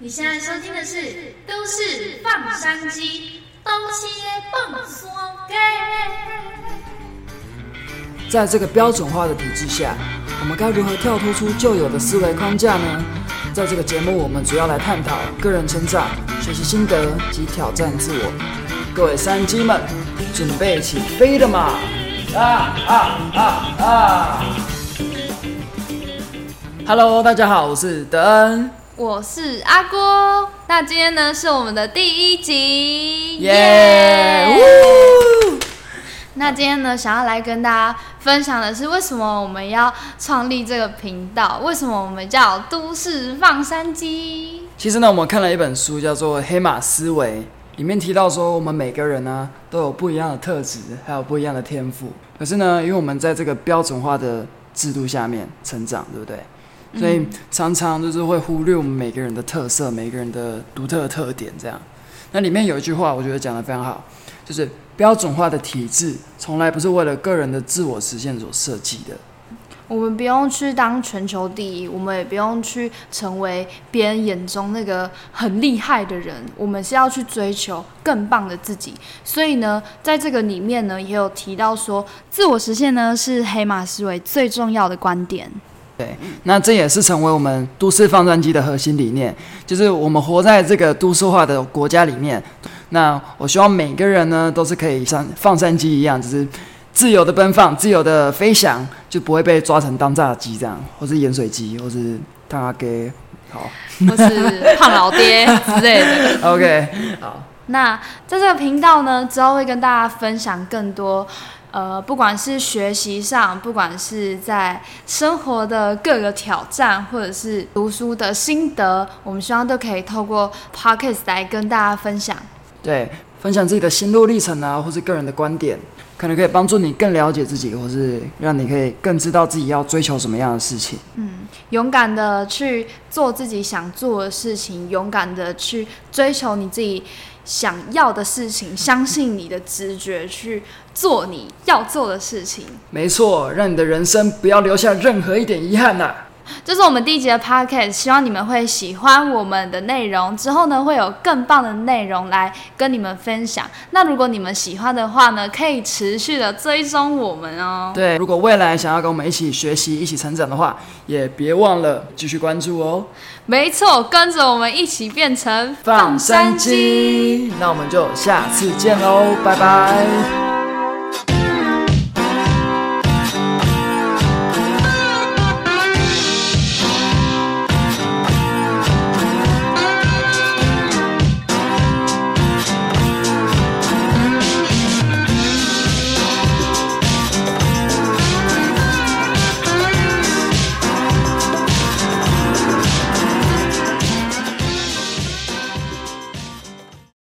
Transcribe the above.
你现在收听的是《都市放山鸡》，东西放松给。在这个标准化的体制下，我们该如何跳脱出旧有的思维框架呢？在这个节目，我们主要来探讨个人成长、学习心得及挑战自我。各位山鸡们，准备起飞了吗？啊啊啊啊！Hello，大家好，我是德恩。我是阿郭，那今天呢是我们的第一集，耶！呜！那今天呢，想要来跟大家分享的是，为什么我们要创立这个频道？为什么我们叫都市放山鸡？其实呢，我们看了一本书，叫做《黑马思维》，里面提到说，我们每个人呢都有不一样的特质，还有不一样的天赋。可是呢，因为我们在这个标准化的制度下面成长，对不对？所以常常就是会忽略我们每个人的特色，每个人的独特的特点。这样，那里面有一句话，我觉得讲的非常好，就是标准化的体制从来不是为了个人的自我实现所设计的。我们不用去当全球第一，我们也不用去成为别人眼中那个很厉害的人。我们是要去追求更棒的自己。所以呢，在这个里面呢，也有提到说，自我实现呢是黑马思维最重要的观点。对，那这也是成为我们都市放山机的核心理念，就是我们活在这个都市化的国家里面。那我希望每个人呢，都是可以像放山鸡一样，就是自由的奔放、自由的飞翔，就不会被抓成当炸鸡这样，或是盐水鸡，或是大阿给，好，或是胖老爹之类的。OK，好。那在这个频道呢，之后会跟大家分享更多。呃，不管是学习上，不管是在生活的各个挑战，或者是读书的心得，我们希望都可以透过 podcast 来跟大家分享。对，分享自己的心路历程啊，或是个人的观点，可能可以帮助你更了解自己，或是让你可以更知道自己要追求什么样的事情。嗯，勇敢的去做自己想做的事情，勇敢的去追求你自己。想要的事情，相信你的直觉去做你要做的事情。没错，让你的人生不要留下任何一点遗憾呐。这是我们第一集的 podcast，希望你们会喜欢我们的内容。之后呢，会有更棒的内容来跟你们分享。那如果你们喜欢的话呢，可以持续的追踪我们哦。对，如果未来想要跟我们一起学习、一起成长的话，也别忘了继续关注哦。没错，跟着我们一起变成放山鸡。那我们就下次见喽，拜拜。